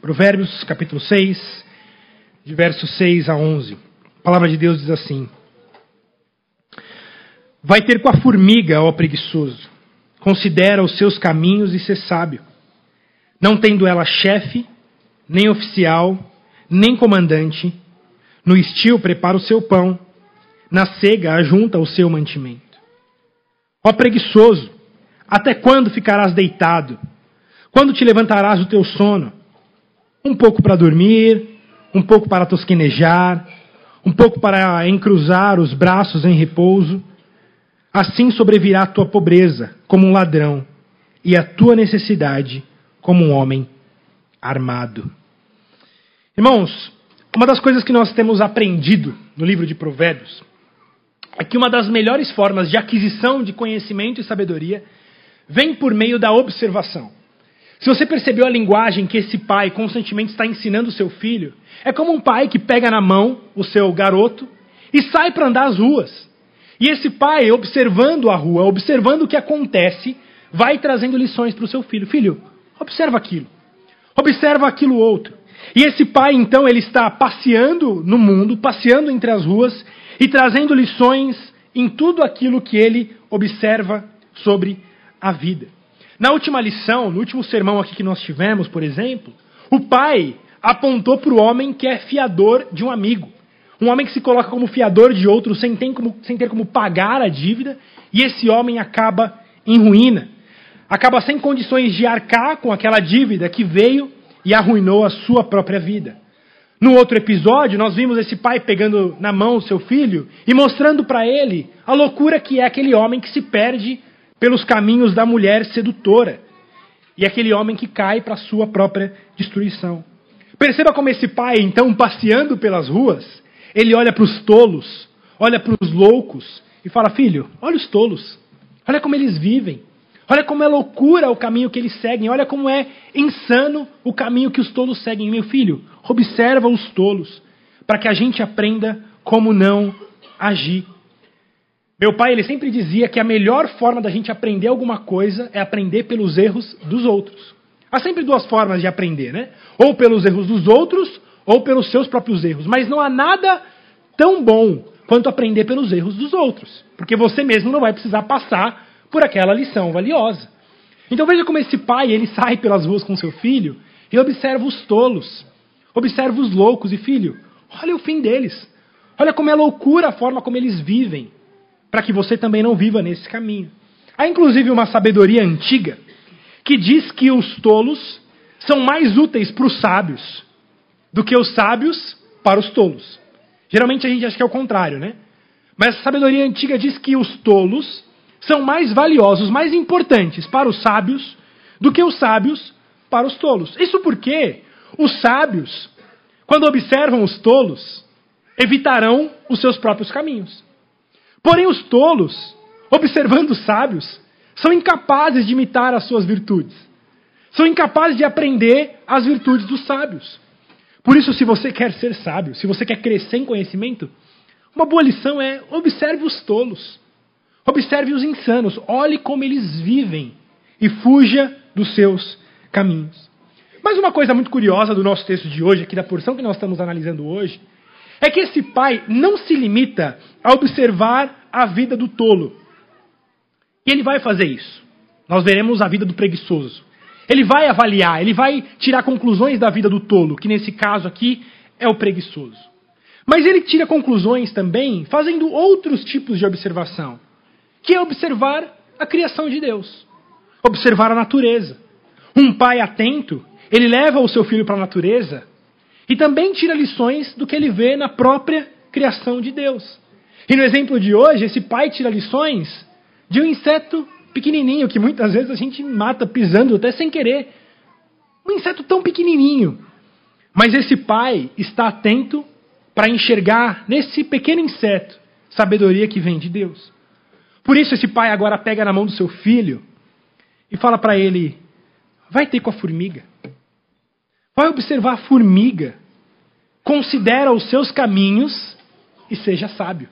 Provérbios, capítulo 6, de versos 6 a 11. A palavra de Deus diz assim: Vai ter com a formiga, ó preguiçoso. Considera os seus caminhos e ser sábio. Não tendo ela chefe, nem oficial, nem comandante, no estio prepara o seu pão, na cega ajunta o seu mantimento. Ó preguiçoso, até quando ficarás deitado? Quando te levantarás do teu sono? Um pouco para dormir, um pouco para tosquenejar, um pouco para encruzar os braços em repouso. Assim sobrevirá a tua pobreza como um ladrão, e a tua necessidade como um homem armado. Irmãos, uma das coisas que nós temos aprendido no livro de Provérbios é que uma das melhores formas de aquisição de conhecimento e sabedoria vem por meio da observação. Se você percebeu a linguagem que esse pai constantemente está ensinando o seu filho, é como um pai que pega na mão o seu garoto e sai para andar as ruas. E esse pai, observando a rua, observando o que acontece, vai trazendo lições para o seu filho. Filho, observa aquilo. Observa aquilo outro. E esse pai, então, ele está passeando no mundo, passeando entre as ruas e trazendo lições em tudo aquilo que ele observa sobre a vida. Na última lição, no último sermão aqui que nós tivemos, por exemplo, o pai apontou para o homem que é fiador de um amigo. Um homem que se coloca como fiador de outro sem ter, como, sem ter como pagar a dívida, e esse homem acaba em ruína. Acaba sem condições de arcar com aquela dívida que veio e arruinou a sua própria vida. No outro episódio, nós vimos esse pai pegando na mão o seu filho e mostrando para ele a loucura que é aquele homem que se perde pelos caminhos da mulher sedutora e aquele homem que cai para sua própria destruição. Perceba como esse pai, então, passeando pelas ruas, ele olha para os tolos, olha para os loucos e fala: Filho, olha os tolos, olha como eles vivem, olha como é loucura o caminho que eles seguem, olha como é insano o caminho que os tolos seguem. Meu filho, observa os tolos, para que a gente aprenda como não agir. Meu pai, ele sempre dizia que a melhor forma da gente aprender alguma coisa é aprender pelos erros dos outros. Há sempre duas formas de aprender, né? Ou pelos erros dos outros, ou pelos seus próprios erros. Mas não há nada tão bom quanto aprender pelos erros dos outros. Porque você mesmo não vai precisar passar por aquela lição valiosa. Então veja como esse pai, ele sai pelas ruas com seu filho e observa os tolos. Observa os loucos. E filho, olha o fim deles. Olha como é loucura a forma como eles vivem para que você também não viva nesse caminho. Há inclusive uma sabedoria antiga que diz que os tolos são mais úteis para os sábios do que os sábios para os tolos. Geralmente a gente acha que é o contrário, né? Mas a sabedoria antiga diz que os tolos são mais valiosos, mais importantes para os sábios do que os sábios para os tolos. Isso porque os sábios, quando observam os tolos, evitarão os seus próprios caminhos. Porém, os tolos, observando os sábios, são incapazes de imitar as suas virtudes. São incapazes de aprender as virtudes dos sábios. Por isso, se você quer ser sábio, se você quer crescer em conhecimento, uma boa lição é observe os tolos. Observe os insanos. Olhe como eles vivem e fuja dos seus caminhos. Mas uma coisa muito curiosa do nosso texto de hoje, aqui da porção que nós estamos analisando hoje, é que esse pai não se limita a observar a vida do tolo. E ele vai fazer isso. Nós veremos a vida do preguiçoso. Ele vai avaliar, ele vai tirar conclusões da vida do tolo, que nesse caso aqui é o preguiçoso. Mas ele tira conclusões também fazendo outros tipos de observação, que é observar a criação de Deus, observar a natureza. Um pai atento, ele leva o seu filho para a natureza e também tira lições do que ele vê na própria criação de Deus. E no exemplo de hoje, esse pai tira lições de um inseto pequenininho que muitas vezes a gente mata pisando até sem querer. Um inseto tão pequenininho. Mas esse pai está atento para enxergar nesse pequeno inseto sabedoria que vem de Deus. Por isso esse pai agora pega na mão do seu filho e fala para ele: vai ter com a formiga. Vai observar a formiga. Considera os seus caminhos e seja sábio.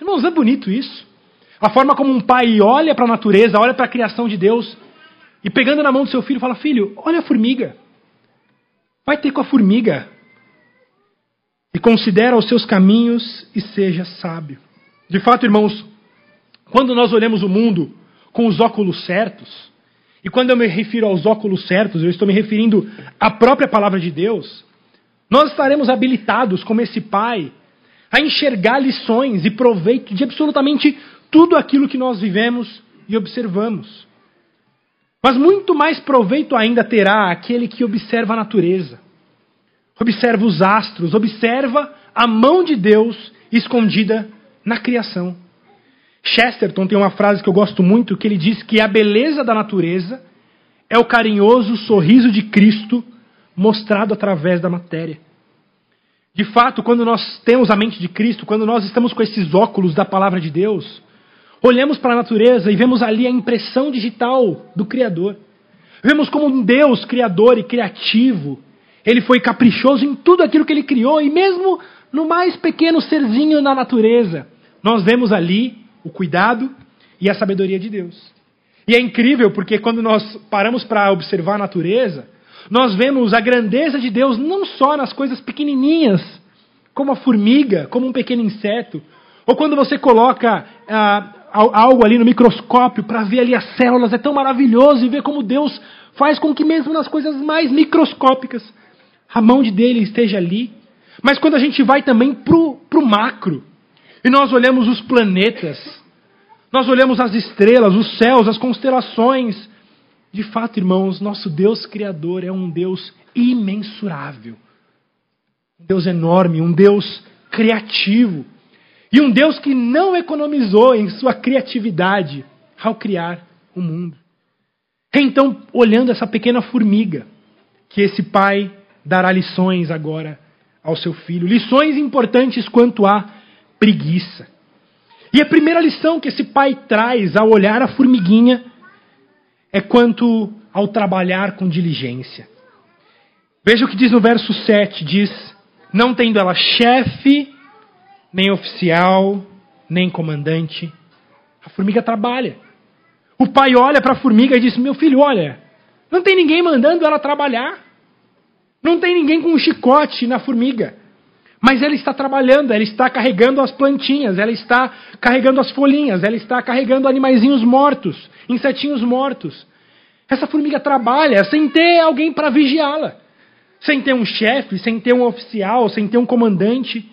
Irmãos, é bonito isso. A forma como um pai olha para a natureza, olha para a criação de Deus e pegando na mão do seu filho fala: Filho, olha a formiga. Vai ter com a formiga. E considera os seus caminhos e seja sábio. De fato, irmãos, quando nós olhamos o mundo com os óculos certos, e quando eu me refiro aos óculos certos, eu estou me referindo à própria palavra de Deus, nós estaremos habilitados, como esse pai, a enxergar lições e proveito de absolutamente tudo aquilo que nós vivemos e observamos. Mas muito mais proveito ainda terá aquele que observa a natureza, observa os astros, observa a mão de Deus escondida na criação. Chesterton tem uma frase que eu gosto muito, que ele diz que a beleza da natureza é o carinhoso sorriso de Cristo mostrado através da matéria. De fato, quando nós temos a mente de Cristo, quando nós estamos com esses óculos da palavra de Deus, Olhamos para a natureza e vemos ali a impressão digital do Criador. Vemos como um Deus criador e criativo. Ele foi caprichoso em tudo aquilo que ele criou e mesmo no mais pequeno serzinho na natureza, nós vemos ali o cuidado e a sabedoria de Deus. E é incrível porque quando nós paramos para observar a natureza, nós vemos a grandeza de Deus não só nas coisas pequenininhas, como a formiga, como um pequeno inseto, ou quando você coloca ah, algo ali no microscópio para ver ali as células, é tão maravilhoso e ver como Deus faz com que mesmo nas coisas mais microscópicas a mão de dele esteja ali. Mas quando a gente vai também para o macro e nós olhamos os planetas, nós olhamos as estrelas, os céus, as constelações, de fato, irmãos, nosso Deus Criador é um Deus imensurável, um Deus enorme, um Deus criativo. E um Deus que não economizou em sua criatividade ao criar o mundo. Então, olhando essa pequena formiga, que esse pai dará lições agora ao seu filho, lições importantes quanto à preguiça. E a primeira lição que esse pai traz ao olhar a formiguinha é quanto ao trabalhar com diligência. Veja o que diz no verso 7: diz, não tendo ela chefe nem oficial, nem comandante. A formiga trabalha. O pai olha para a formiga e diz: Meu filho, olha, não tem ninguém mandando ela trabalhar. Não tem ninguém com um chicote na formiga. Mas ela está trabalhando, ela está carregando as plantinhas, ela está carregando as folhinhas, ela está carregando animaizinhos mortos, insetinhos mortos. Essa formiga trabalha sem ter alguém para vigiá-la, sem ter um chefe, sem ter um oficial, sem ter um comandante.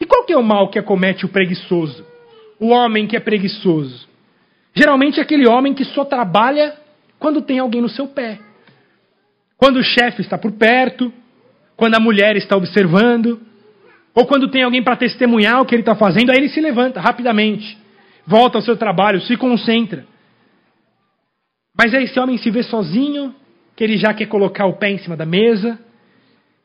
E qual que é o mal que acomete o preguiçoso? O homem que é preguiçoso. Geralmente é aquele homem que só trabalha quando tem alguém no seu pé. Quando o chefe está por perto, quando a mulher está observando, ou quando tem alguém para testemunhar o que ele está fazendo, aí ele se levanta rapidamente, volta ao seu trabalho, se concentra. Mas aí esse homem se vê sozinho, que ele já quer colocar o pé em cima da mesa,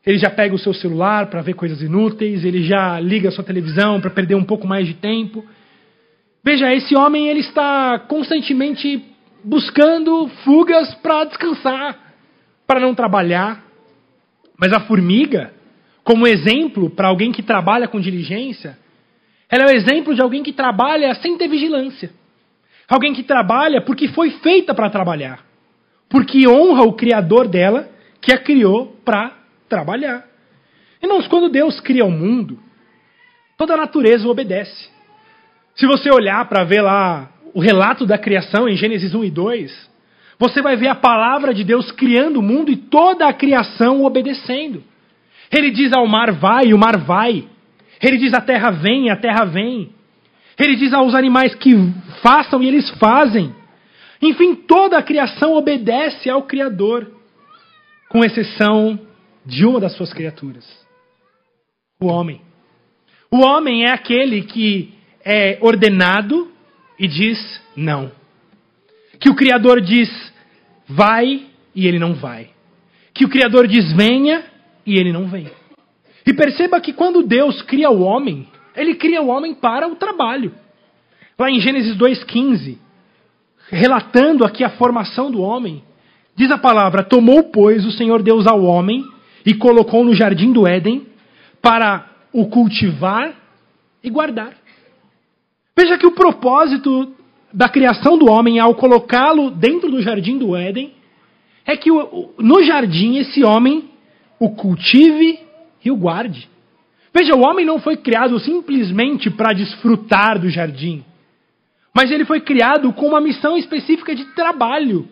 ele já pega o seu celular para ver coisas inúteis, ele já liga a sua televisão para perder um pouco mais de tempo. Veja, esse homem ele está constantemente buscando fugas para descansar, para não trabalhar. Mas a formiga, como exemplo para alguém que trabalha com diligência, ela é o exemplo de alguém que trabalha sem ter vigilância. Alguém que trabalha porque foi feita para trabalhar. Porque honra o Criador dela, que a criou para trabalhar. Irmãos, quando Deus cria o mundo, toda a natureza obedece. Se você olhar para ver lá o relato da criação em Gênesis 1 e 2, você vai ver a palavra de Deus criando o mundo e toda a criação obedecendo. Ele diz ao mar vai, o mar vai. Ele diz à terra vem, a terra vem. Ele diz aos animais que façam e eles fazem. Enfim, toda a criação obedece ao Criador, com exceção de uma das suas criaturas: o homem. O homem é aquele que é ordenado e diz não. Que o Criador diz vai e ele não vai. Que o Criador diz venha e ele não vem. E perceba que quando Deus cria o homem, ele cria o homem para o trabalho. Lá em Gênesis 2,15, relatando aqui a formação do homem, diz a palavra: Tomou, pois, o Senhor Deus ao homem e colocou no jardim do Éden para o cultivar e guardar. Veja que o propósito da criação do homem ao colocá-lo dentro do jardim do Éden é que no jardim esse homem o cultive e o guarde. Veja, o homem não foi criado simplesmente para desfrutar do jardim, mas ele foi criado com uma missão específica de trabalho,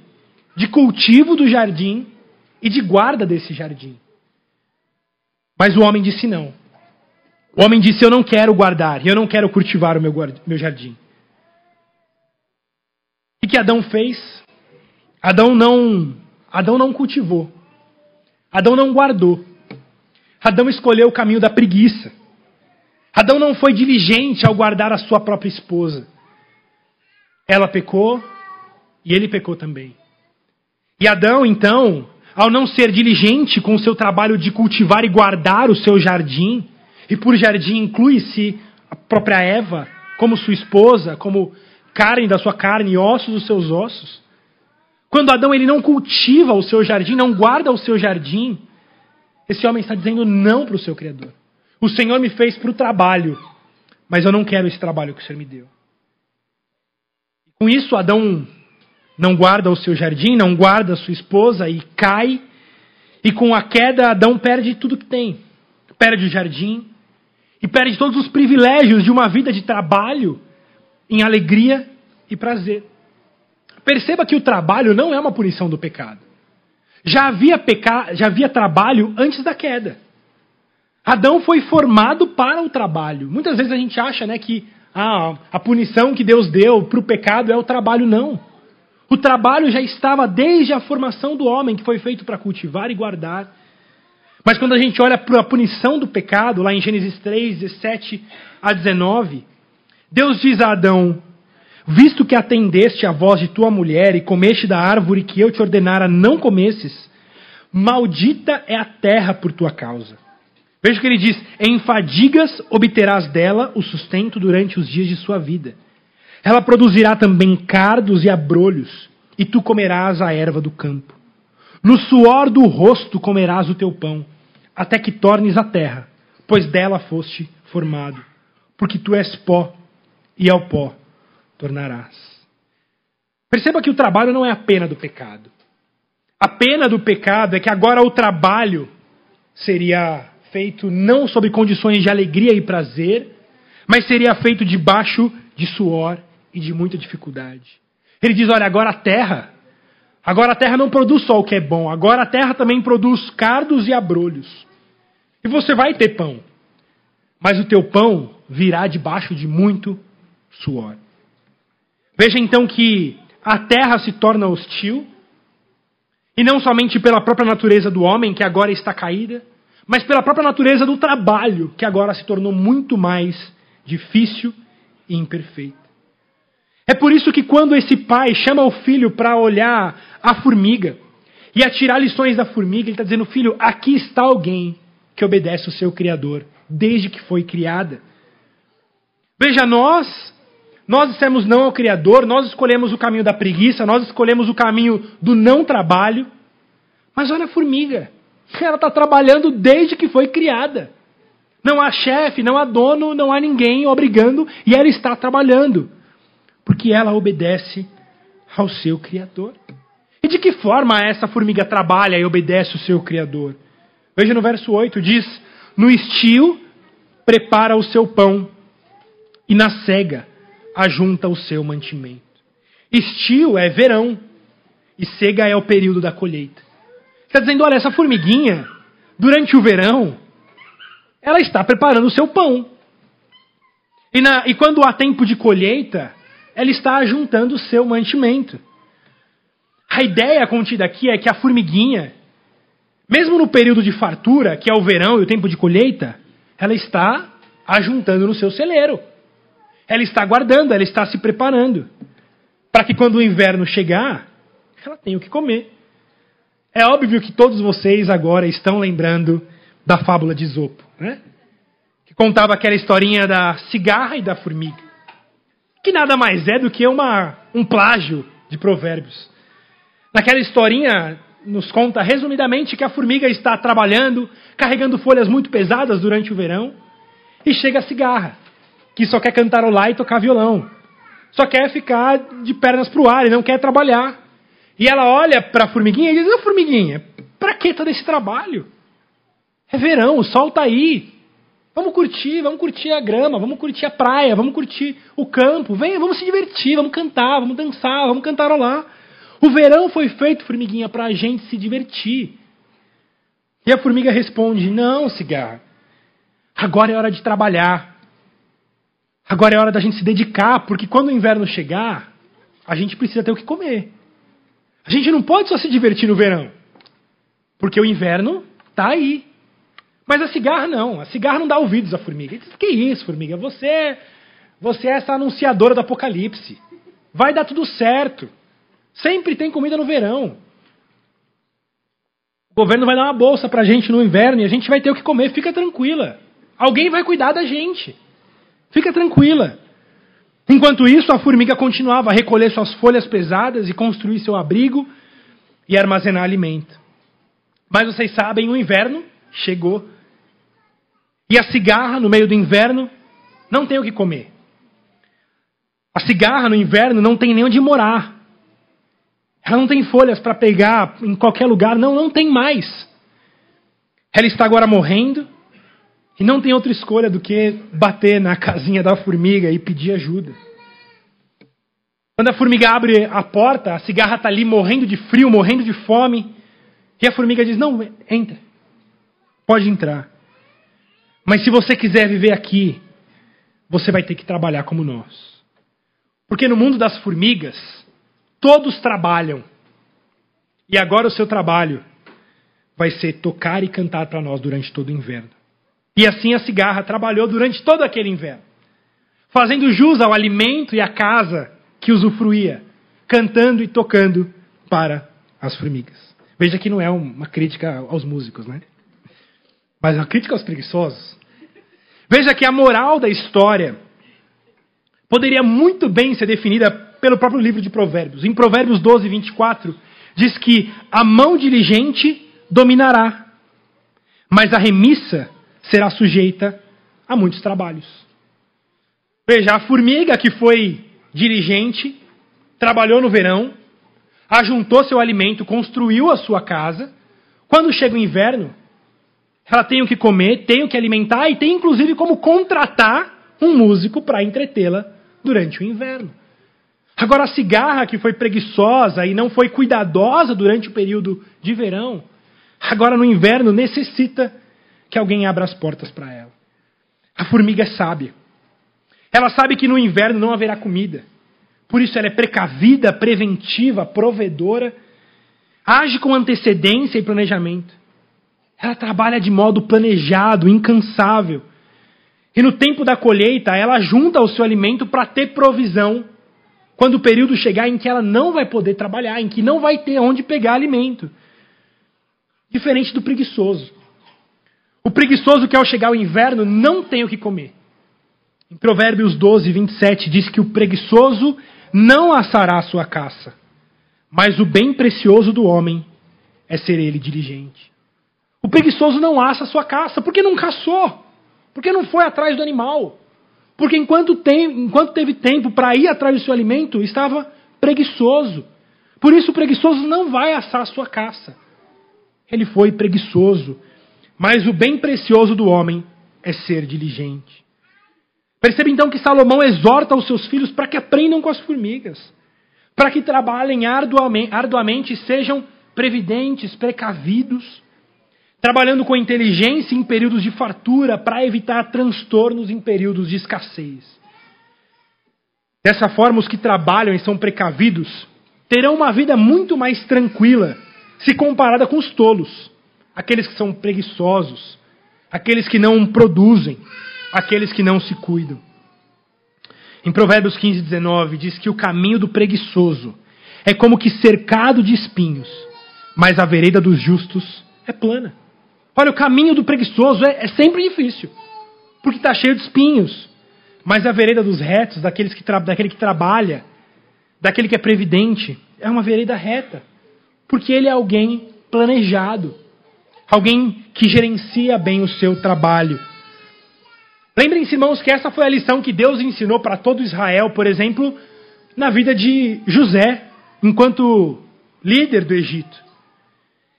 de cultivo do jardim e de guarda desse jardim. Mas o homem disse não. O homem disse: Eu não quero guardar, eu não quero cultivar o meu, meu jardim. O que Adão fez? Adão não, Adão não cultivou. Adão não guardou. Adão escolheu o caminho da preguiça. Adão não foi diligente ao guardar a sua própria esposa. Ela pecou e ele pecou também. E Adão, então, ao não ser diligente com o seu trabalho de cultivar e guardar o seu jardim, e por jardim inclui-se a própria Eva, como sua esposa, como carne da sua carne e ossos dos seus ossos. Quando Adão ele não cultiva o seu jardim, não guarda o seu jardim, esse homem está dizendo não para o seu Criador. O Senhor me fez para o trabalho, mas eu não quero esse trabalho que o Senhor me deu. Com isso, Adão não guarda o seu jardim, não guarda a sua esposa e cai. E com a queda, Adão perde tudo que tem. Perde o jardim e perde todos os privilégios de uma vida de trabalho em alegria e prazer. Perceba que o trabalho não é uma punição do pecado. Já havia, peca... Já havia trabalho antes da queda. Adão foi formado para o trabalho. Muitas vezes a gente acha né, que ah, a punição que Deus deu para o pecado é o trabalho. Não. O trabalho já estava desde a formação do homem, que foi feito para cultivar e guardar. Mas quando a gente olha para a punição do pecado, lá em Gênesis 3, 17 a 19, Deus diz a Adão: Visto que atendeste à voz de tua mulher e comeste da árvore que eu te ordenara não comesses, maldita é a terra por tua causa. Veja o que ele diz: Em fadigas obterás dela o sustento durante os dias de sua vida. Ela produzirá também cardos e abrolhos, e tu comerás a erva do campo. No suor do rosto comerás o teu pão, até que tornes a terra, pois dela foste formado. Porque tu és pó, e ao pó tornarás. Perceba que o trabalho não é a pena do pecado. A pena do pecado é que agora o trabalho seria feito não sob condições de alegria e prazer, mas seria feito debaixo de suor e de muita dificuldade. Ele diz: olha, agora a terra, agora a terra não produz só o que é bom, agora a terra também produz cardos e abrolhos. E você vai ter pão, mas o teu pão virá debaixo de muito suor. Veja então que a terra se torna hostil, e não somente pela própria natureza do homem, que agora está caída, mas pela própria natureza do trabalho, que agora se tornou muito mais difícil e imperfeito. É por isso que quando esse pai chama o filho para olhar a formiga e a tirar lições da formiga, ele está dizendo: Filho, aqui está alguém que obedece o seu Criador desde que foi criada. Veja, nós, nós dissemos não ao Criador, nós escolhemos o caminho da preguiça, nós escolhemos o caminho do não trabalho. Mas olha a formiga, ela está trabalhando desde que foi criada. Não há chefe, não há dono, não há ninguém obrigando, e ela está trabalhando porque ela obedece ao seu Criador. E de que forma essa formiga trabalha e obedece o seu Criador? Veja no verso 8: diz: No estio prepara o seu pão, e na cega ajunta o seu mantimento. Estio é verão, e cega é o período da colheita. Está dizendo: olha, essa formiguinha, durante o verão, ela está preparando o seu pão. E, na, e quando há tempo de colheita, ela está juntando o seu mantimento. A ideia contida aqui é que a formiguinha, mesmo no período de fartura, que é o verão e o tempo de colheita, ela está ajuntando no seu celeiro. Ela está guardando, ela está se preparando. Para que quando o inverno chegar, ela tenha o que comer. É óbvio que todos vocês agora estão lembrando da fábula de Zopo, né? Que contava aquela historinha da cigarra e da formiga que nada mais é do que uma, um plágio de provérbios. Naquela historinha, nos conta resumidamente que a formiga está trabalhando, carregando folhas muito pesadas durante o verão, e chega a cigarra, que só quer cantarolar e tocar violão. Só quer ficar de pernas para o ar e não quer trabalhar. E ela olha para a formiguinha e diz: Ô formiguinha, para que todo esse trabalho? É verão, o sol está aí. Vamos curtir, vamos curtir a grama, vamos curtir a praia, vamos curtir o campo. Venha, vamos se divertir, vamos cantar, vamos dançar, vamos cantarolar. O verão foi feito, formiguinha, para a gente se divertir. E a formiga responde: Não, cigarra. Agora é hora de trabalhar. Agora é hora da gente se dedicar, porque quando o inverno chegar, a gente precisa ter o que comer. A gente não pode só se divertir no verão, porque o inverno está aí. Mas a cigarra não. A cigarra não dá ouvidos à formiga. Diz, que isso, formiga? Você, você é essa anunciadora do apocalipse. Vai dar tudo certo. Sempre tem comida no verão. O governo vai dar uma bolsa pra gente no inverno e a gente vai ter o que comer. Fica tranquila. Alguém vai cuidar da gente. Fica tranquila. Enquanto isso, a formiga continuava a recolher suas folhas pesadas e construir seu abrigo e armazenar alimento. Mas vocês sabem, o inverno chegou. E a cigarra, no meio do inverno, não tem o que comer. A cigarra, no inverno, não tem nem onde morar. Ela não tem folhas para pegar em qualquer lugar. Não, não tem mais. Ela está agora morrendo e não tem outra escolha do que bater na casinha da formiga e pedir ajuda. Quando a formiga abre a porta, a cigarra está ali morrendo de frio, morrendo de fome. E a formiga diz: Não, entra. Pode entrar. Mas se você quiser viver aqui, você vai ter que trabalhar como nós. Porque no mundo das formigas, todos trabalham. E agora o seu trabalho vai ser tocar e cantar para nós durante todo o inverno. E assim a cigarra trabalhou durante todo aquele inverno, fazendo jus ao alimento e à casa que usufruía, cantando e tocando para as formigas. Veja que não é uma crítica aos músicos, né? Mas é uma crítica aos preguiçosos. Veja que a moral da história poderia muito bem ser definida pelo próprio livro de Provérbios. Em Provérbios 12, 24, diz que a mão diligente dominará, mas a remissa será sujeita a muitos trabalhos. Veja, a formiga que foi dirigente, trabalhou no verão, ajuntou seu alimento, construiu a sua casa. Quando chega o inverno, ela tem o que comer, tem o que alimentar e tem inclusive como contratar um músico para entretê-la durante o inverno. Agora, a cigarra que foi preguiçosa e não foi cuidadosa durante o período de verão, agora no inverno necessita que alguém abra as portas para ela. A formiga é sábia. Ela sabe que no inverno não haverá comida. Por isso ela é precavida, preventiva, provedora, age com antecedência e planejamento. Ela trabalha de modo planejado, incansável. E no tempo da colheita, ela junta o seu alimento para ter provisão quando o período chegar em que ela não vai poder trabalhar, em que não vai ter onde pegar alimento. Diferente do preguiçoso. O preguiçoso que ao chegar o inverno não tem o que comer. Em Provérbios 12, 27 diz que o preguiçoso não assará a sua caça, mas o bem precioso do homem é ser ele diligente. O preguiçoso não assa a sua caça, porque não caçou, porque não foi atrás do animal, porque enquanto, tem, enquanto teve tempo para ir atrás do seu alimento, estava preguiçoso. Por isso o preguiçoso não vai assar a sua caça. Ele foi preguiçoso, mas o bem precioso do homem é ser diligente. Perceba então que Salomão exorta os seus filhos para que aprendam com as formigas, para que trabalhem arduamente, e sejam previdentes, precavidos, trabalhando com inteligência em períodos de fartura para evitar transtornos em períodos de escassez. Dessa forma, os que trabalham e são precavidos terão uma vida muito mais tranquila se comparada com os tolos aqueles que são preguiçosos, aqueles que não produzem, aqueles que não se cuidam. Em Provérbios 15, 19, diz que o caminho do preguiçoso é como que cercado de espinhos, mas a vereda dos justos é plana. Olha, o caminho do preguiçoso é, é sempre difícil, porque está cheio de espinhos. Mas a vereda dos retos, daqueles que daquele que trabalha, daquele que é previdente, é uma vereda reta, porque ele é alguém planejado, alguém que gerencia bem o seu trabalho. Lembrem-se, irmãos, que essa foi a lição que Deus ensinou para todo Israel, por exemplo, na vida de José, enquanto líder do Egito,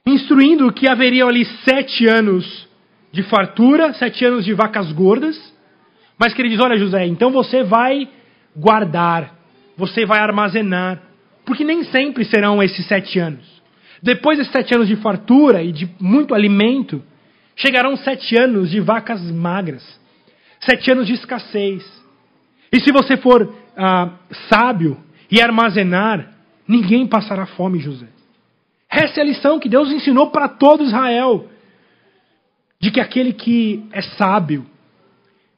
instruindo que haveria ali sete anos de fartura, sete anos de vacas gordas, mas que ele diz: Olha, José, então você vai guardar, você vai armazenar, porque nem sempre serão esses sete anos. Depois desses sete anos de fartura e de muito alimento, chegarão sete anos de vacas magras, sete anos de escassez. E se você for ah, sábio e armazenar, ninguém passará fome, José. Essa é a lição que Deus ensinou para todo Israel: de que aquele que é sábio,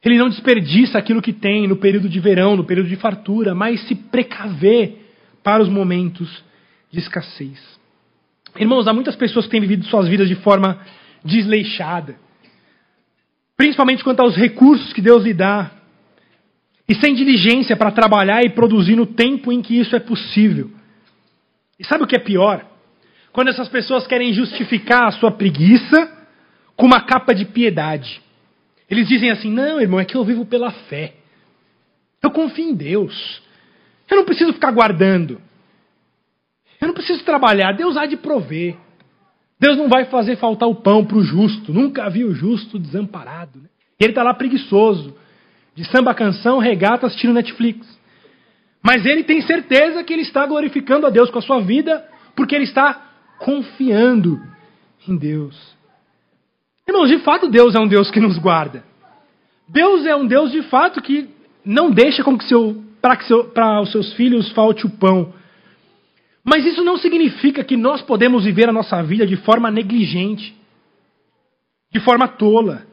ele não desperdiça aquilo que tem no período de verão, no período de fartura, mas se precaver para os momentos de escassez. Irmãos, há muitas pessoas que têm vivido suas vidas de forma desleixada, principalmente quanto aos recursos que Deus lhe dá, e sem diligência para trabalhar e produzir no tempo em que isso é possível. E sabe o que é pior? Quando essas pessoas querem justificar a sua preguiça com uma capa de piedade. Eles dizem assim: não, irmão, é que eu vivo pela fé. Eu confio em Deus. Eu não preciso ficar guardando. Eu não preciso trabalhar. Deus há de prover. Deus não vai fazer faltar o pão para o justo. Nunca vi o justo desamparado. Né? E ele está lá preguiçoso. De samba canção, regata, assistindo Netflix. Mas ele tem certeza que ele está glorificando a Deus com a sua vida, porque ele está confiando em Deus. Irmãos, de fato Deus é um Deus que nos guarda. Deus é um Deus de fato que não deixa para que seu, para os seus filhos falte o pão. Mas isso não significa que nós podemos viver a nossa vida de forma negligente, de forma tola.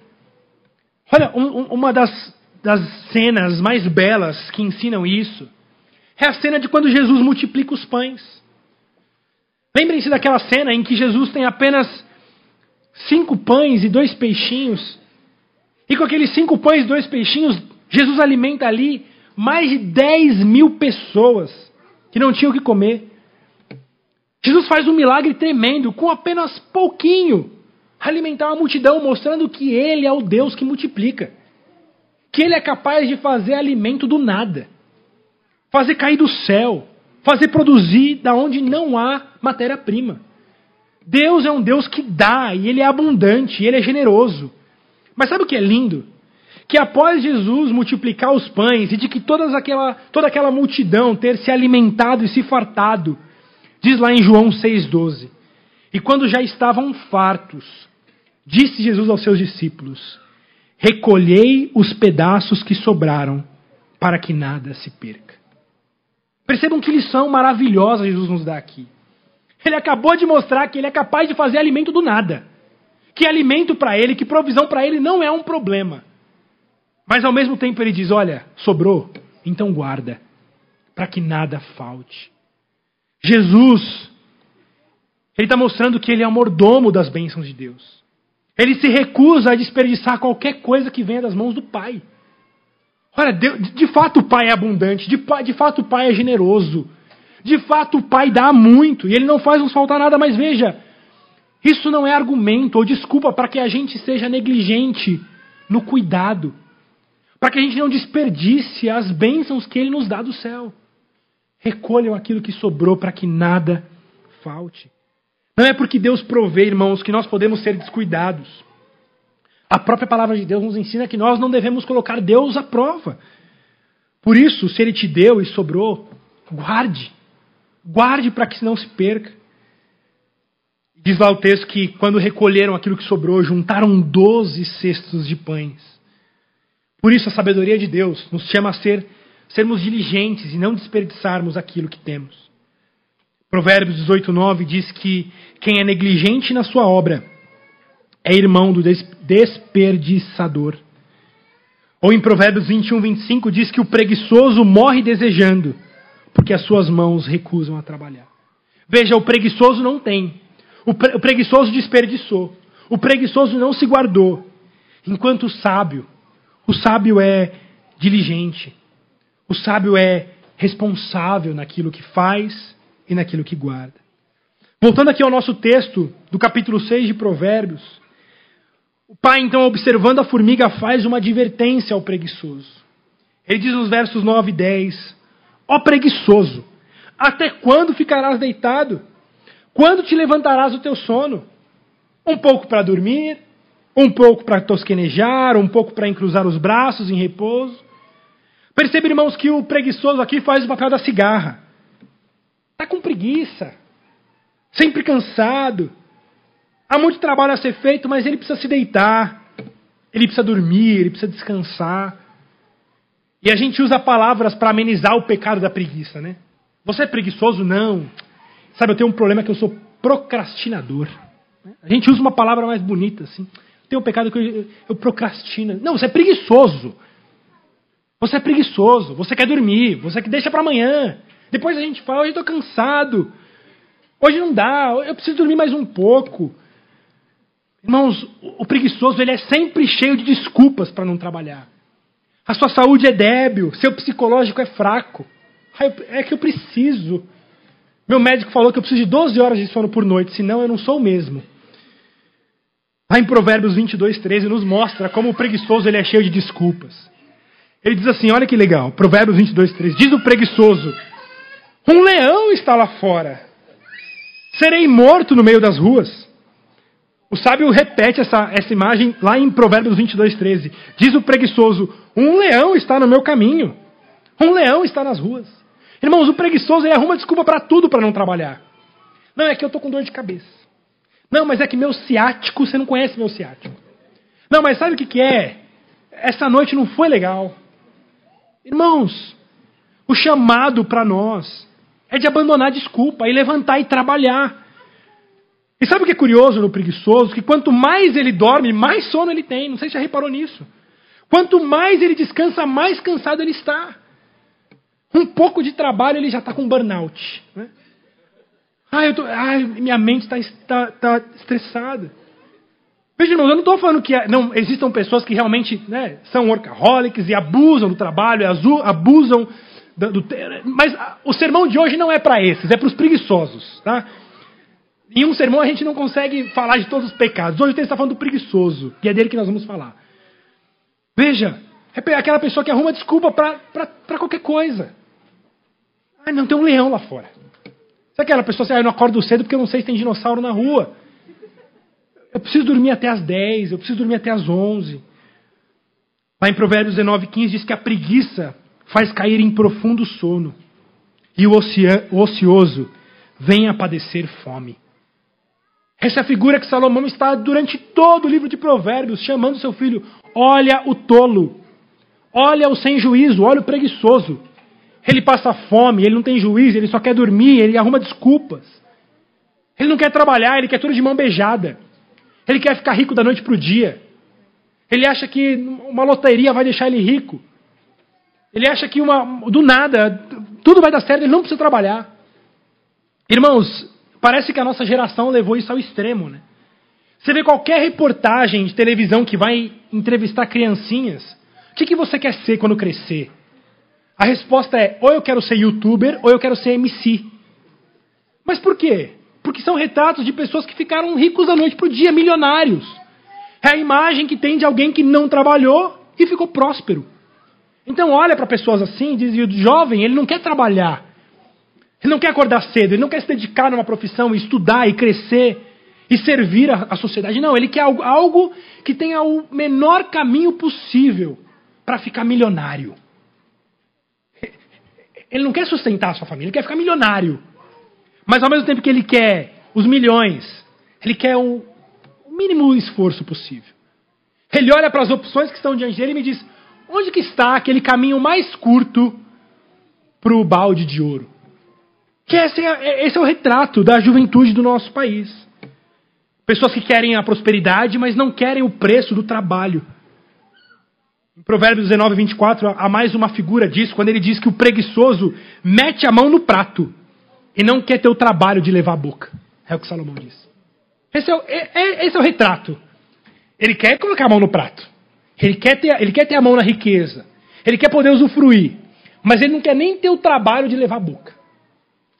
Olha, um, uma das, das cenas mais belas que ensinam isso é a cena de quando Jesus multiplica os pães. Lembrem-se daquela cena em que Jesus tem apenas cinco pães e dois peixinhos. E com aqueles cinco pães e dois peixinhos, Jesus alimenta ali mais de 10 mil pessoas que não tinham o que comer. Jesus faz um milagre tremendo com apenas pouquinho alimentar uma multidão, mostrando que Ele é o Deus que multiplica. Que Ele é capaz de fazer alimento do nada, fazer cair do céu, fazer produzir da onde não há matéria-prima. Deus é um Deus que dá, e Ele é abundante, e Ele é generoso. Mas sabe o que é lindo? Que após Jesus multiplicar os pães e de que todas aquela, toda aquela multidão ter se alimentado e se fartado, diz lá em João 6,12: E quando já estavam fartos, disse Jesus aos seus discípulos: Recolhei os pedaços que sobraram, para que nada se perca. Percebam que lição maravilhosa Jesus nos dá aqui. Ele acabou de mostrar que ele é capaz de fazer alimento do nada. Que alimento para ele, que provisão para ele não é um problema. Mas ao mesmo tempo ele diz: Olha, sobrou, então guarda, para que nada falte. Jesus, ele está mostrando que ele é o mordomo das bênçãos de Deus. Ele se recusa a desperdiçar qualquer coisa que venha das mãos do Pai. Olha, de fato o Pai é abundante, de, de fato o Pai é generoso. De fato, o Pai dá muito e Ele não faz nos faltar nada, mas veja, isso não é argumento ou desculpa para que a gente seja negligente no cuidado, para que a gente não desperdice as bênçãos que Ele nos dá do céu. Recolham aquilo que sobrou para que nada falte. Não é porque Deus provê, irmãos, que nós podemos ser descuidados. A própria palavra de Deus nos ensina que nós não devemos colocar Deus à prova. Por isso, se Ele te deu e sobrou, guarde. Guarde para que não se perca. Diz lá o texto que quando recolheram aquilo que sobrou, juntaram doze cestos de pães. Por isso a sabedoria de Deus nos chama a ser sermos diligentes e não desperdiçarmos aquilo que temos. Provérbios 18:9 diz que quem é negligente na sua obra é irmão do desperdiçador. Ou em Provérbios 21, 25 diz que o preguiçoso morre desejando porque as suas mãos recusam a trabalhar. Veja, o preguiçoso não tem. O, pre o preguiçoso desperdiçou. O preguiçoso não se guardou. Enquanto o sábio, o sábio é diligente. O sábio é responsável naquilo que faz e naquilo que guarda. Voltando aqui ao nosso texto do capítulo 6 de Provérbios, o pai, então, observando a formiga, faz uma advertência ao preguiçoso. Ele diz nos versos 9 e 10: Ó preguiçoso, até quando ficarás deitado? Quando te levantarás do teu sono? Um pouco para dormir, um pouco para tosquenejar, um pouco para encruzar os braços em repouso. Percebe, irmãos, que o preguiçoso aqui faz o papel da cigarra. Está com preguiça, sempre cansado. Há muito trabalho a ser feito, mas ele precisa se deitar, ele precisa dormir, ele precisa descansar. E a gente usa palavras para amenizar o pecado da preguiça, né? Você é preguiçoso? Não. Sabe, eu tenho um problema que eu sou procrastinador. A gente usa uma palavra mais bonita, assim. Tem um pecado que eu, eu procrastino. Não, você é preguiçoso. Você é preguiçoso. Você quer dormir. Você que deixa para amanhã. Depois a gente fala, hoje eu estou cansado. Hoje não dá. Eu preciso dormir mais um pouco. Irmãos, o preguiçoso ele é sempre cheio de desculpas para não trabalhar. A sua saúde é débil, seu psicológico é fraco. É que eu preciso. Meu médico falou que eu preciso de 12 horas de sono por noite, senão eu não sou o mesmo. Lá em Provérbios 22, 13, nos mostra como o preguiçoso ele é cheio de desculpas. Ele diz assim: olha que legal, Provérbios 22, 13. Diz o preguiçoso: Um leão está lá fora, serei morto no meio das ruas. O sábio repete essa, essa imagem lá em Provérbios 22, 13. Diz o preguiçoso: Um leão está no meu caminho. Um leão está nas ruas. Irmãos, o preguiçoso ele arruma desculpa para tudo para não trabalhar. Não, é que eu estou com dor de cabeça. Não, mas é que meu ciático, você não conhece meu ciático. Não, mas sabe o que, que é? Essa noite não foi legal. Irmãos, o chamado para nós é de abandonar desculpa e levantar e trabalhar. E sabe o que é curioso no preguiçoso? Que quanto mais ele dorme, mais sono ele tem. Não sei se já reparou nisso. Quanto mais ele descansa, mais cansado ele está. Um pouco de trabalho ele já está com burnout. Né? Ah, eu tô, ah, minha mente está tá, tá estressada. Veja, irmãos, eu não estou falando que não existam pessoas que realmente né, são workaholics e abusam do trabalho, abusam do, do mas o sermão de hoje não é para esses, é para os preguiçosos, tá? Em um sermão a gente não consegue falar de todos os pecados. Hoje o texto está falando do preguiçoso, e é dele que nós vamos falar. Veja, é aquela pessoa que arruma desculpa para qualquer coisa. Ah, não, tem um leão lá fora. Sabe aquela pessoa assim, ah, eu não acordo cedo porque eu não sei se tem dinossauro na rua. Eu preciso dormir até as 10, eu preciso dormir até as 11. Lá em Provérbios 19, 15 diz que a preguiça faz cair em profundo sono. E o ocioso vem a padecer fome. Essa é a figura que Salomão está durante todo o livro de Provérbios, chamando seu filho: olha o tolo, olha o sem juízo, olha o preguiçoso. Ele passa fome, ele não tem juízo, ele só quer dormir, ele arruma desculpas. Ele não quer trabalhar, ele quer tudo de mão beijada. Ele quer ficar rico da noite para o dia. Ele acha que uma loteria vai deixar ele rico. Ele acha que uma, do nada tudo vai dar certo, ele não precisa trabalhar. Irmãos, Parece que a nossa geração levou isso ao extremo, né? Você vê qualquer reportagem de televisão que vai entrevistar criancinhas, o que, que você quer ser quando crescer? A resposta é: ou eu quero ser youtuber ou eu quero ser MC. Mas por quê? Porque são retratos de pessoas que ficaram ricos da noite para o dia, milionários. É a imagem que tem de alguém que não trabalhou e ficou próspero. Então olha para pessoas assim e diz: o jovem, ele não quer trabalhar. Ele não quer acordar cedo, ele não quer se dedicar numa profissão, estudar e crescer e servir a, a sociedade. Não, ele quer algo, algo que tenha o menor caminho possível para ficar milionário. Ele não quer sustentar a sua família, ele quer ficar milionário. Mas ao mesmo tempo que ele quer os milhões, ele quer o, mínimo esforço possível. Ele olha para as opções que estão diante dele e me diz: onde que está aquele caminho mais curto para o balde de ouro? Que esse é, esse é o retrato da juventude do nosso país. Pessoas que querem a prosperidade, mas não querem o preço do trabalho. Em Provérbios 19, 24, há mais uma figura disso, quando ele diz que o preguiçoso mete a mão no prato e não quer ter o trabalho de levar a boca. É o que Salomão diz. Esse é o, é, é, esse é o retrato. Ele quer colocar a mão no prato. Ele quer, ter, ele quer ter a mão na riqueza. Ele quer poder usufruir. Mas ele não quer nem ter o trabalho de levar a boca.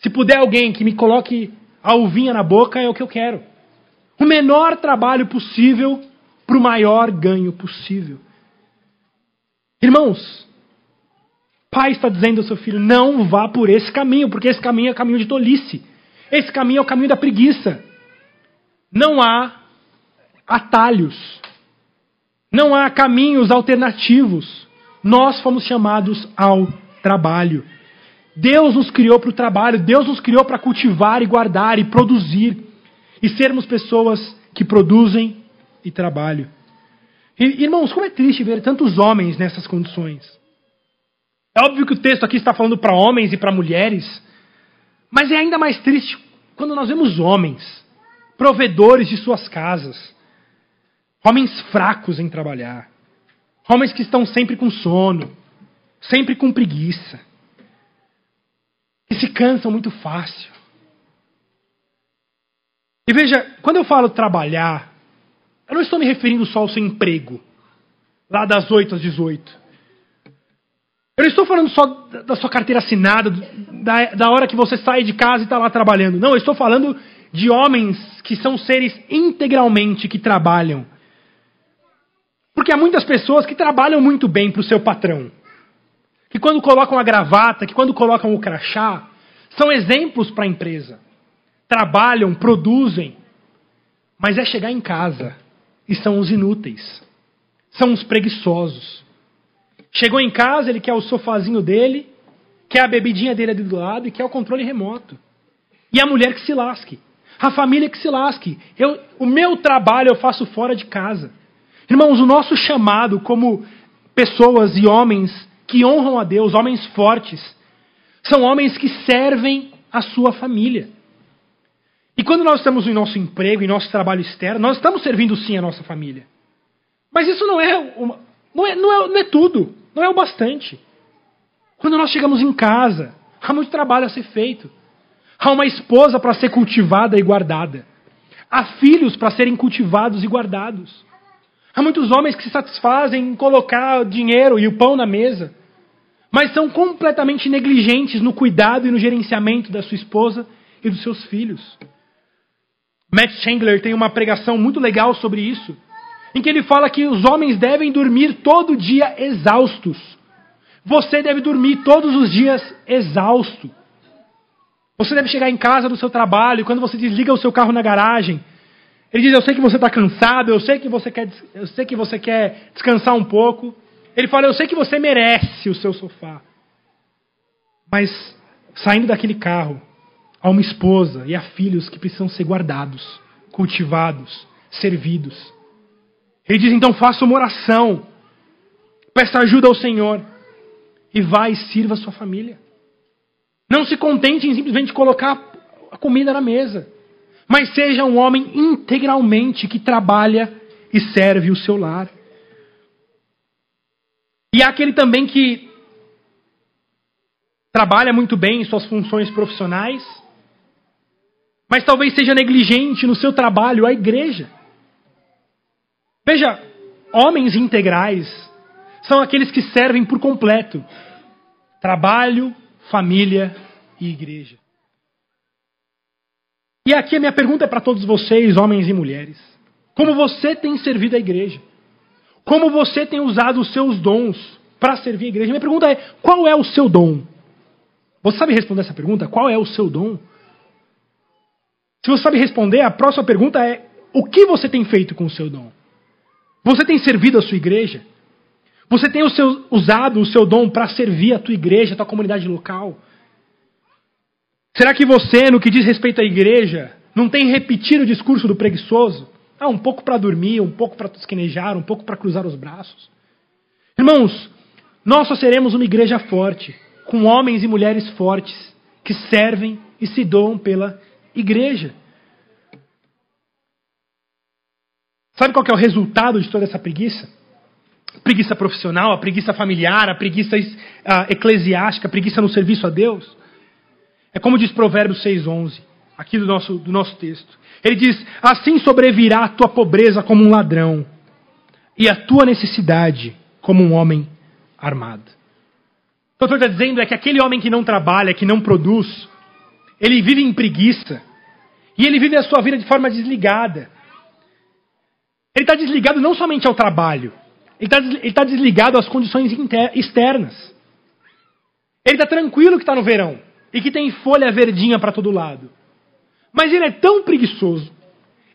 Se puder alguém que me coloque a uvinha na boca, é o que eu quero. O menor trabalho possível para o maior ganho possível. Irmãos, pai está dizendo ao seu filho: não vá por esse caminho, porque esse caminho é o caminho de tolice. Esse caminho é o caminho da preguiça. Não há atalhos. Não há caminhos alternativos. Nós fomos chamados ao trabalho. Deus nos criou para o trabalho, Deus nos criou para cultivar e guardar e produzir e sermos pessoas que produzem e trabalham. Irmãos, como é triste ver tantos homens nessas condições. É óbvio que o texto aqui está falando para homens e para mulheres, mas é ainda mais triste quando nós vemos homens, provedores de suas casas, homens fracos em trabalhar, homens que estão sempre com sono, sempre com preguiça, que se cansam muito fácil. E veja, quando eu falo trabalhar, eu não estou me referindo só ao seu emprego, lá das 8 às 18. Eu não estou falando só da sua carteira assinada, da, da hora que você sai de casa e está lá trabalhando. Não, eu estou falando de homens que são seres integralmente que trabalham. Porque há muitas pessoas que trabalham muito bem para o seu patrão. Que quando colocam a gravata, que quando colocam o crachá, são exemplos para a empresa. Trabalham, produzem. Mas é chegar em casa e são os inúteis. São os preguiçosos Chegou em casa, ele quer o sofazinho dele, quer a bebidinha dele ali do lado e quer o controle remoto. E a mulher que se lasque. A família que se lasque. Eu, o meu trabalho eu faço fora de casa. Irmãos, o nosso chamado como pessoas e homens que honram a Deus, homens fortes, são homens que servem a sua família. E quando nós estamos em nosso emprego, em nosso trabalho externo, nós estamos servindo sim a nossa família. Mas isso não é, uma, não é, não é, não é tudo. Não é o bastante. Quando nós chegamos em casa, há muito trabalho a ser feito. Há uma esposa para ser cultivada e guardada. Há filhos para serem cultivados e guardados. Há muitos homens que se satisfazem em colocar dinheiro e o pão na mesa, mas são completamente negligentes no cuidado e no gerenciamento da sua esposa e dos seus filhos. Matt Chandler tem uma pregação muito legal sobre isso em que ele fala que os homens devem dormir todo dia exaustos. Você deve dormir todos os dias exausto. Você deve chegar em casa do seu trabalho quando você desliga o seu carro na garagem, ele diz: Eu sei que você está cansado, eu sei que você quer, eu sei que você quer descansar um pouco. Ele fala: Eu sei que você merece o seu sofá. Mas saindo daquele carro, há uma esposa e há filhos que precisam ser guardados, cultivados, servidos. Ele diz: então faça uma oração, peça ajuda ao Senhor e vá e sirva a sua família. Não se contente em simplesmente colocar a comida na mesa, mas seja um homem integralmente que trabalha e serve o seu lar. E há aquele também que trabalha muito bem em suas funções profissionais, mas talvez seja negligente no seu trabalho à igreja. Veja, homens integrais são aqueles que servem por completo trabalho, família e igreja. E aqui a minha pergunta é para todos vocês, homens e mulheres: como você tem servido a igreja? Como você tem usado os seus dons para servir a igreja? Minha pergunta é: qual é o seu dom? Você sabe responder essa pergunta? Qual é o seu dom? Se você sabe responder, a próxima pergunta é: o que você tem feito com o seu dom? Você tem servido a sua igreja? Você tem o seu, usado o seu dom para servir a tua igreja, a tua comunidade local? Será que você, no que diz respeito à igreja, não tem repetido o discurso do preguiçoso? Ah, um pouco para dormir, um pouco para tosquenejar, um pouco para cruzar os braços. Irmãos, nós só seremos uma igreja forte, com homens e mulheres fortes, que servem e se doam pela igreja. Sabe qual é o resultado de toda essa preguiça? preguiça profissional, a preguiça familiar, a preguiça eclesiástica, a preguiça no serviço a Deus. É como diz Provérbios 6,11, aqui do nosso, do nosso texto. Ele diz: Assim sobrevirá a tua pobreza como um ladrão, e a tua necessidade como um homem armado. O que eu estou dizendo é que aquele homem que não trabalha, que não produz, ele vive em preguiça, e ele vive a sua vida de forma desligada. Ele está desligado não somente ao trabalho, ele está tá desligado às condições externas. Ele está tranquilo que está no verão e que tem folha verdinha para todo lado. Mas ele é tão preguiçoso,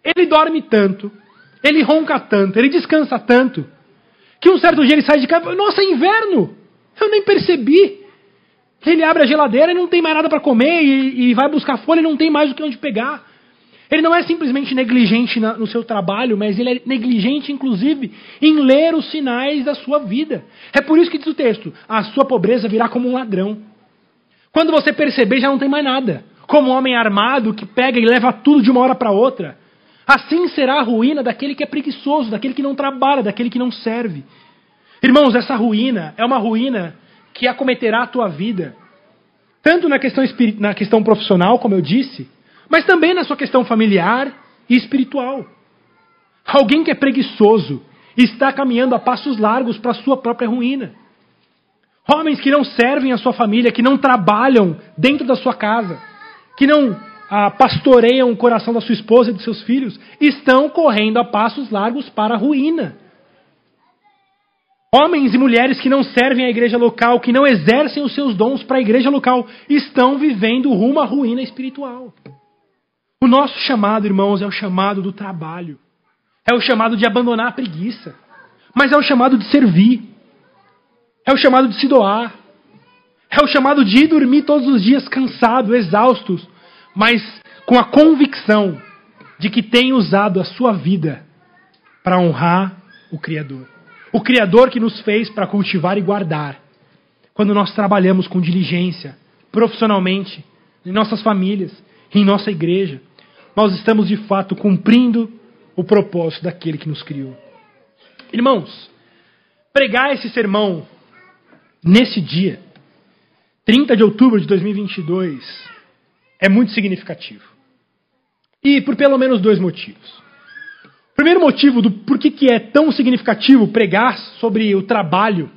ele dorme tanto, ele ronca tanto, ele descansa tanto, Que um certo dia ele sai de casa, nossa, é inverno! Eu nem percebi. Ele abre a geladeira e não tem mais nada para comer e, e, vai buscar folha e não tem mais o que onde pegar. Ele não é simplesmente negligente na, no seu trabalho, mas ele é negligente, inclusive, em ler os sinais da sua vida. É por isso que diz o texto: a sua pobreza virá como um ladrão. Quando você perceber, já não tem mais nada. Como um homem armado que pega e leva tudo de uma hora para outra. Assim será a ruína daquele que é preguiçoso, daquele que não trabalha, daquele que não serve. Irmãos, essa ruína é uma ruína que acometerá a tua vida, tanto na questão, na questão profissional, como eu disse, mas também na sua questão familiar e espiritual. Alguém que é preguiçoso está caminhando a passos largos para a sua própria ruína. Homens que não servem a sua família, que não trabalham dentro da sua casa, que não ah, pastoreiam o coração da sua esposa e dos seus filhos, estão correndo a passos largos para a ruína. Homens e mulheres que não servem à igreja local, que não exercem os seus dons para a igreja local, estão vivendo rumo à ruína espiritual. O nosso chamado, irmãos, é o chamado do trabalho. É o chamado de abandonar a preguiça. Mas é o chamado de servir. É o chamado de se doar. É o chamado de ir dormir todos os dias cansado, exaustos, mas com a convicção de que tem usado a sua vida para honrar o Criador. O Criador que nos fez para cultivar e guardar. Quando nós trabalhamos com diligência, profissionalmente, em nossas famílias, em nossa igreja, nós estamos de fato cumprindo o propósito daquele que nos criou. Irmãos, pregar esse sermão nesse dia, 30 de outubro de 2022, é muito significativo. E por pelo menos dois motivos. O primeiro motivo do porquê que é tão significativo pregar sobre o trabalho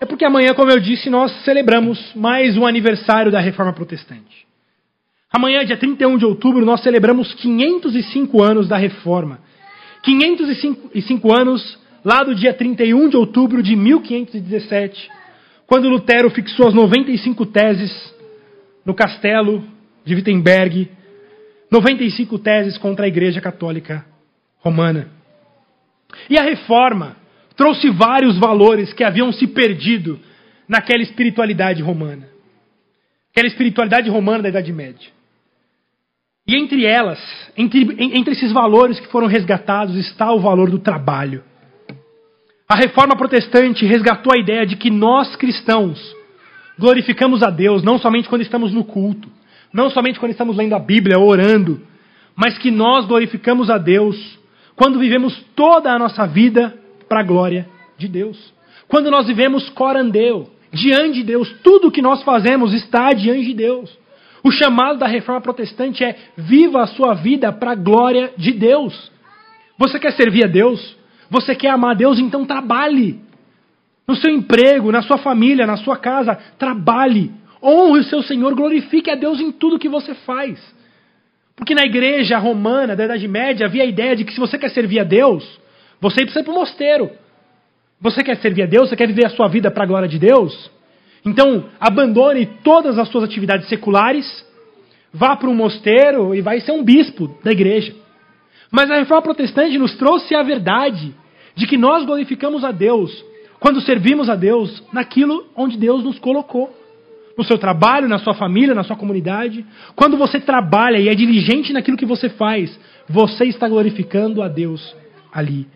é porque amanhã, como eu disse, nós celebramos mais um aniversário da Reforma Protestante. Amanhã, dia 31 de outubro, nós celebramos 505 anos da Reforma. 505 anos lá do dia 31 de outubro de 1517, quando Lutero fixou as 95 teses no castelo de Wittenberg, 95 teses contra a Igreja Católica Romana. E a reforma trouxe vários valores que haviam se perdido naquela espiritualidade romana. Aquela espiritualidade romana da Idade Média. E entre elas, entre, entre esses valores que foram resgatados, está o valor do trabalho. A reforma protestante resgatou a ideia de que nós cristãos glorificamos a Deus não somente quando estamos no culto, não somente quando estamos lendo a Bíblia, orando, mas que nós glorificamos a Deus quando vivemos toda a nossa vida para a glória de Deus. Quando nós vivemos corandeu, diante de Deus, tudo o que nós fazemos está diante de Deus. O chamado da reforma protestante é: viva a sua vida para a glória de Deus. Você quer servir a Deus? Você quer amar a Deus? Então trabalhe. No seu emprego, na sua família, na sua casa, trabalhe. Honre o seu Senhor, glorifique a Deus em tudo que você faz. Porque na igreja romana da Idade Média havia a ideia de que se você quer servir a Deus, você precisa ir para o mosteiro. Você quer servir a Deus, você quer viver a sua vida para a glória de Deus? Então, abandone todas as suas atividades seculares, vá para um mosteiro e vai ser um bispo da igreja. Mas a reforma protestante nos trouxe a verdade de que nós glorificamos a Deus quando servimos a Deus naquilo onde Deus nos colocou no seu trabalho, na sua família, na sua comunidade. Quando você trabalha e é diligente naquilo que você faz, você está glorificando a Deus ali.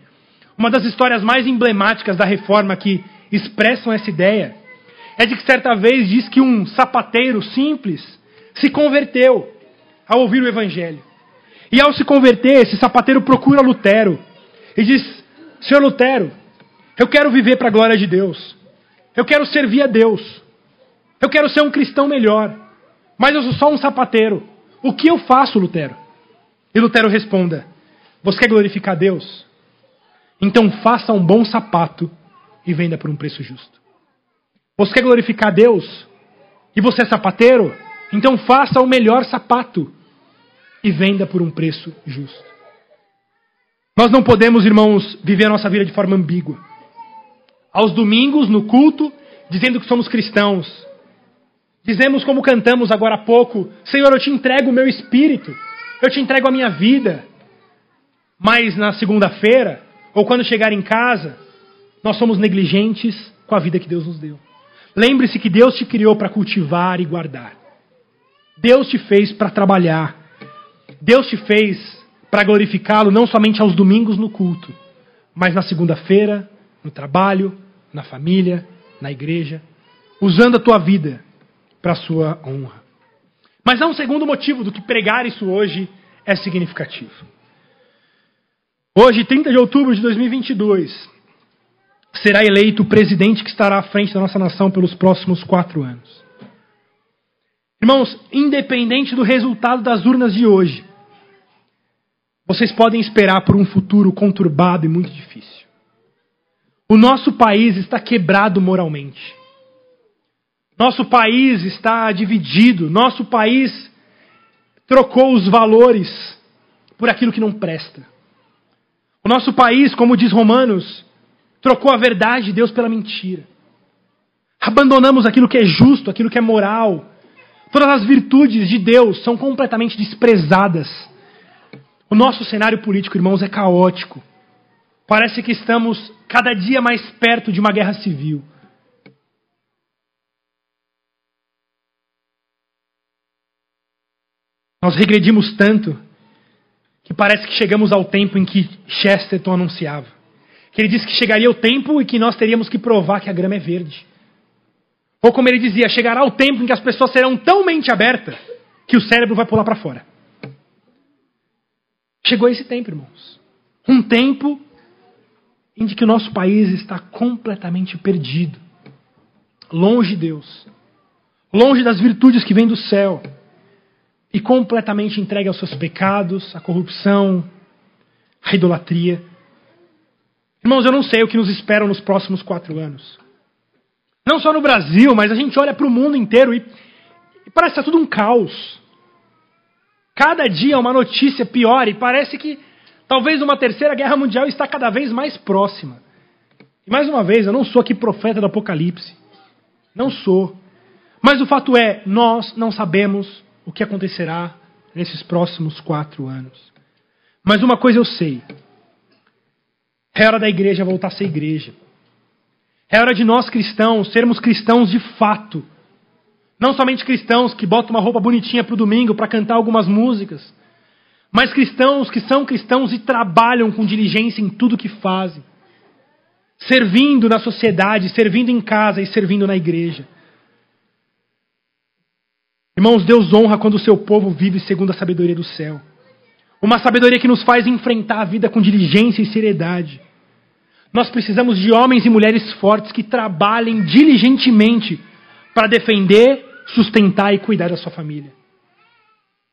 Uma das histórias mais emblemáticas da reforma que expressam essa ideia é de que certa vez diz que um sapateiro simples se converteu ao ouvir o evangelho. E ao se converter, esse sapateiro procura Lutero e diz: Senhor Lutero, eu quero viver para a glória de Deus. Eu quero servir a Deus. Eu quero ser um cristão melhor, mas eu sou só um sapateiro. O que eu faço, Lutero? E Lutero responda: Você quer glorificar Deus? Então faça um bom sapato e venda por um preço justo. Você quer glorificar Deus? E você é sapateiro? Então faça o melhor sapato e venda por um preço justo. Nós não podemos, irmãos, viver a nossa vida de forma ambígua. Aos domingos, no culto, dizendo que somos cristãos, Dizemos como cantamos agora há pouco: Senhor, eu te entrego o meu espírito, eu te entrego a minha vida. Mas na segunda-feira, ou quando chegar em casa, nós somos negligentes com a vida que Deus nos deu. Lembre-se que Deus te criou para cultivar e guardar. Deus te fez para trabalhar. Deus te fez para glorificá-lo não somente aos domingos no culto, mas na segunda-feira, no trabalho, na família, na igreja, usando a tua vida para a sua honra. Mas há um segundo motivo do que pregar isso hoje é significativo. Hoje, 30 de outubro de 2022, será eleito o presidente que estará à frente da nossa nação pelos próximos quatro anos. Irmãos, independente do resultado das urnas de hoje, vocês podem esperar por um futuro conturbado e muito difícil. O nosso país está quebrado moralmente. Nosso país está dividido. Nosso país trocou os valores por aquilo que não presta. O nosso país, como diz Romanos, trocou a verdade de Deus pela mentira. Abandonamos aquilo que é justo, aquilo que é moral. Todas as virtudes de Deus são completamente desprezadas. O nosso cenário político, irmãos, é caótico. Parece que estamos cada dia mais perto de uma guerra civil. Nós regredimos tanto que parece que chegamos ao tempo em que Chesterton anunciava. Que ele disse que chegaria o tempo e que nós teríamos que provar que a grama é verde. Ou como ele dizia, chegará o tempo em que as pessoas serão tão mente aberta que o cérebro vai pular para fora. Chegou esse tempo, irmãos. Um tempo em que o nosso país está completamente perdido, longe de Deus, longe das virtudes que vêm do céu e completamente entregue aos seus pecados, à corrupção, à idolatria. Irmãos, eu não sei o que nos esperam nos próximos quatro anos. Não só no Brasil, mas a gente olha para o mundo inteiro e, e parece que está tudo um caos. Cada dia uma notícia pior e parece que talvez uma terceira guerra mundial está cada vez mais próxima. E mais uma vez, eu não sou aqui profeta do Apocalipse. Não sou. Mas o fato é, nós não sabemos o que acontecerá nesses próximos quatro anos. Mas uma coisa eu sei: é hora da igreja voltar a ser igreja. É hora de nós cristãos sermos cristãos de fato. Não somente cristãos que botam uma roupa bonitinha para o domingo para cantar algumas músicas, mas cristãos que são cristãos e trabalham com diligência em tudo que fazem, servindo na sociedade, servindo em casa e servindo na igreja. Irmãos, Deus honra quando o seu povo vive segundo a sabedoria do céu. Uma sabedoria que nos faz enfrentar a vida com diligência e seriedade. Nós precisamos de homens e mulheres fortes que trabalhem diligentemente para defender, sustentar e cuidar da sua família.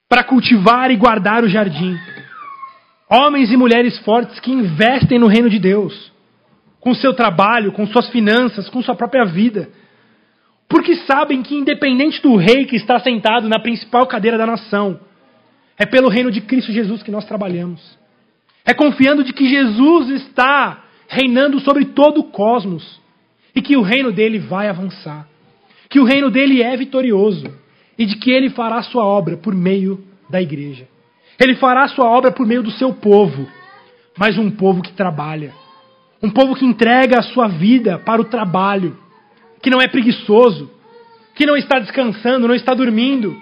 Para cultivar e guardar o jardim. Homens e mulheres fortes que investem no reino de Deus, com seu trabalho, com suas finanças, com sua própria vida porque sabem que, independente do rei que está sentado na principal cadeira da nação, é pelo reino de Cristo Jesus que nós trabalhamos. É confiando de que Jesus está reinando sobre todo o cosmos e que o reino dele vai avançar, que o reino dele é vitorioso e de que ele fará sua obra por meio da igreja. Ele fará sua obra por meio do seu povo, mas um povo que trabalha, um povo que entrega a sua vida para o trabalho que não é preguiçoso, que não está descansando, não está dormindo,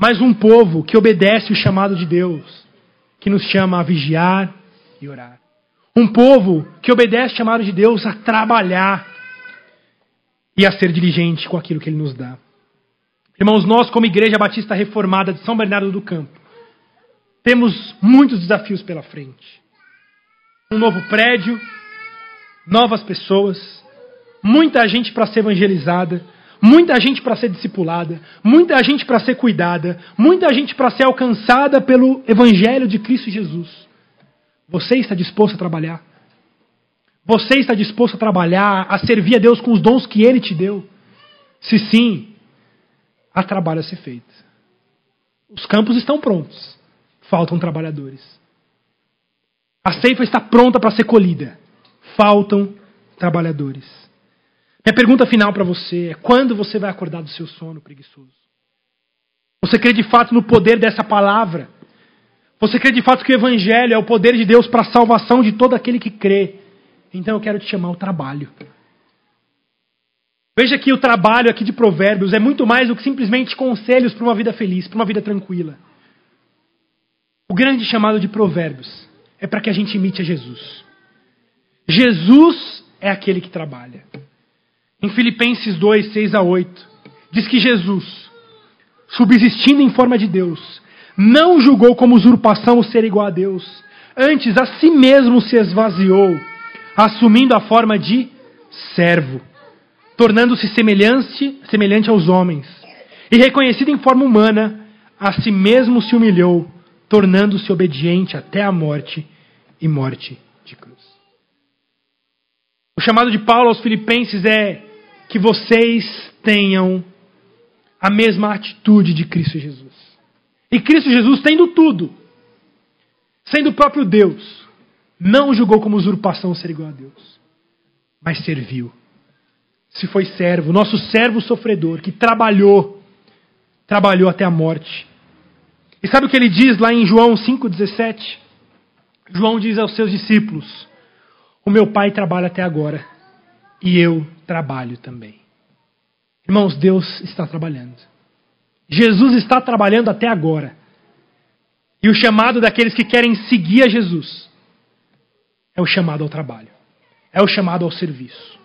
mas um povo que obedece o chamado de Deus, que nos chama a vigiar e orar. Um povo que obedece o chamado de Deus a trabalhar e a ser diligente com aquilo que Ele nos dá. Irmãos, nós, como Igreja Batista Reformada de São Bernardo do Campo, temos muitos desafios pela frente. Um novo prédio, novas pessoas, muita gente para ser evangelizada, muita gente para ser discipulada, muita gente para ser cuidada, muita gente para ser alcançada pelo evangelho de Cristo Jesus. Você está disposto a trabalhar? Você está disposto a trabalhar, a servir a Deus com os dons que Ele te deu? Se sim, há trabalho a ser feito. Os campos estão prontos, faltam trabalhadores. A ceifa está pronta para ser colhida, faltam trabalhadores. Minha pergunta final para você é: quando você vai acordar do seu sono preguiçoso? Você crê de fato no poder dessa palavra? Você crê de fato que o Evangelho é o poder de Deus para a salvação de todo aquele que crê Então eu quero te chamar ao trabalho. Veja que o trabalho aqui de Provérbios é muito mais do que simplesmente conselhos para uma vida feliz, para uma vida tranquila. O grande chamado de Provérbios é para que a gente imite a Jesus. Jesus é aquele que trabalha. Em Filipenses 2, 6 a 8, diz que Jesus, subsistindo em forma de Deus, não julgou como usurpação o ser igual a Deus, antes a si mesmo se esvaziou, assumindo a forma de servo, tornando-se semelhante, semelhante aos homens, e reconhecido em forma humana, a si mesmo se humilhou, tornando-se obediente até a morte e morte de cruz. O chamado de Paulo aos Filipenses é que vocês tenham a mesma atitude de Cristo Jesus. E Cristo Jesus, tendo tudo, sendo o próprio Deus, não julgou como usurpação ser igual a Deus, mas serviu. Se foi servo, nosso servo sofredor, que trabalhou, trabalhou até a morte. E sabe o que ele diz lá em João 5,17? João diz aos seus discípulos: O meu pai trabalha até agora e eu trabalho também. Irmãos, Deus está trabalhando. Jesus está trabalhando até agora. E o chamado daqueles que querem seguir a Jesus é o chamado ao trabalho, é o chamado ao serviço.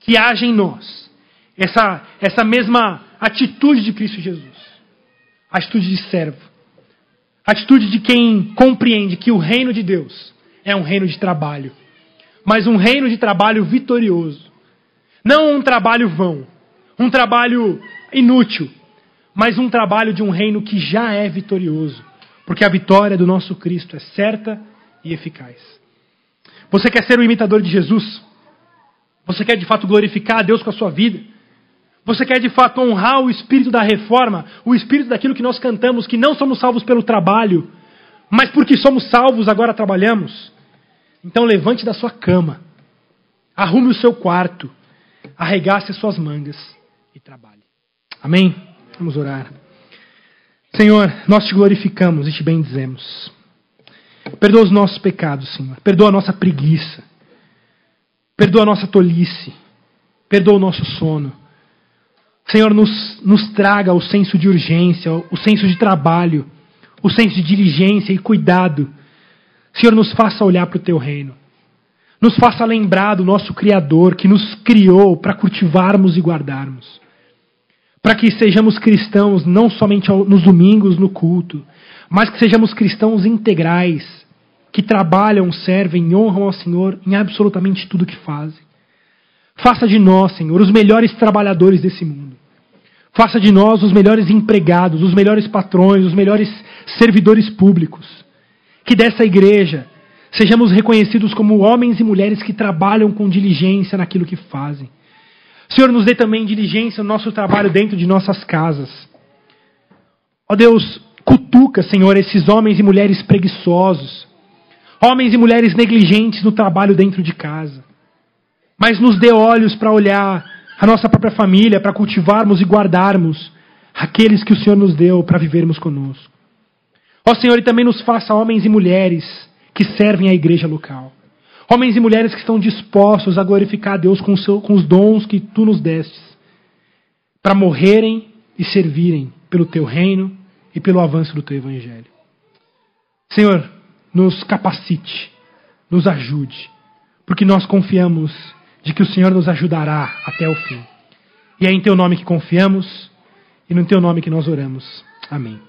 Que haja em nós essa, essa mesma atitude de Cristo Jesus, atitude de servo, atitude de quem compreende que o reino de Deus é um reino de trabalho, mas um reino de trabalho vitorioso, não um trabalho vão, um trabalho inútil, mas um trabalho de um reino que já é vitorioso, porque a vitória do nosso Cristo é certa e eficaz. Você quer ser o imitador de Jesus? Você quer de fato glorificar a Deus com a sua vida? Você quer de fato honrar o espírito da reforma, o espírito daquilo que nós cantamos, que não somos salvos pelo trabalho, mas porque somos salvos agora trabalhamos? Então levante da sua cama, arrume o seu quarto, arregace as suas mangas e trabalhe. Amém? Vamos orar. Senhor, nós te glorificamos e te bendizemos. Perdoa os nossos pecados, Senhor. Perdoa a nossa preguiça. Perdoa a nossa tolice. Perdoa o nosso sono. Senhor, nos, nos traga o senso de urgência, o senso de trabalho, o senso de diligência e cuidado. Senhor, nos faça olhar para o teu reino. Nos faça lembrar do nosso Criador que nos criou para cultivarmos e guardarmos. Para que sejamos cristãos não somente nos domingos, no culto, mas que sejamos cristãos integrais, que trabalham, servem, honram ao Senhor em absolutamente tudo que fazem. Faça de nós, Senhor, os melhores trabalhadores desse mundo. Faça de nós os melhores empregados, os melhores patrões, os melhores servidores públicos. Que dessa igreja sejamos reconhecidos como homens e mulheres que trabalham com diligência naquilo que fazem. Senhor, nos dê também diligência no nosso trabalho dentro de nossas casas. Ó Deus, cutuca, Senhor, esses homens e mulheres preguiçosos, homens e mulheres negligentes no trabalho dentro de casa. Mas nos dê olhos para olhar a nossa própria família, para cultivarmos e guardarmos aqueles que o Senhor nos deu para vivermos conosco. Ó Senhor, e também nos faça homens e mulheres que servem à igreja local. Homens e mulheres que estão dispostos a glorificar a Deus com, seu, com os dons que tu nos destes, para morrerem e servirem pelo teu reino e pelo avanço do teu evangelho. Senhor, nos capacite, nos ajude, porque nós confiamos de que o Senhor nos ajudará até o fim. E é em teu nome que confiamos e no teu nome que nós oramos. Amém.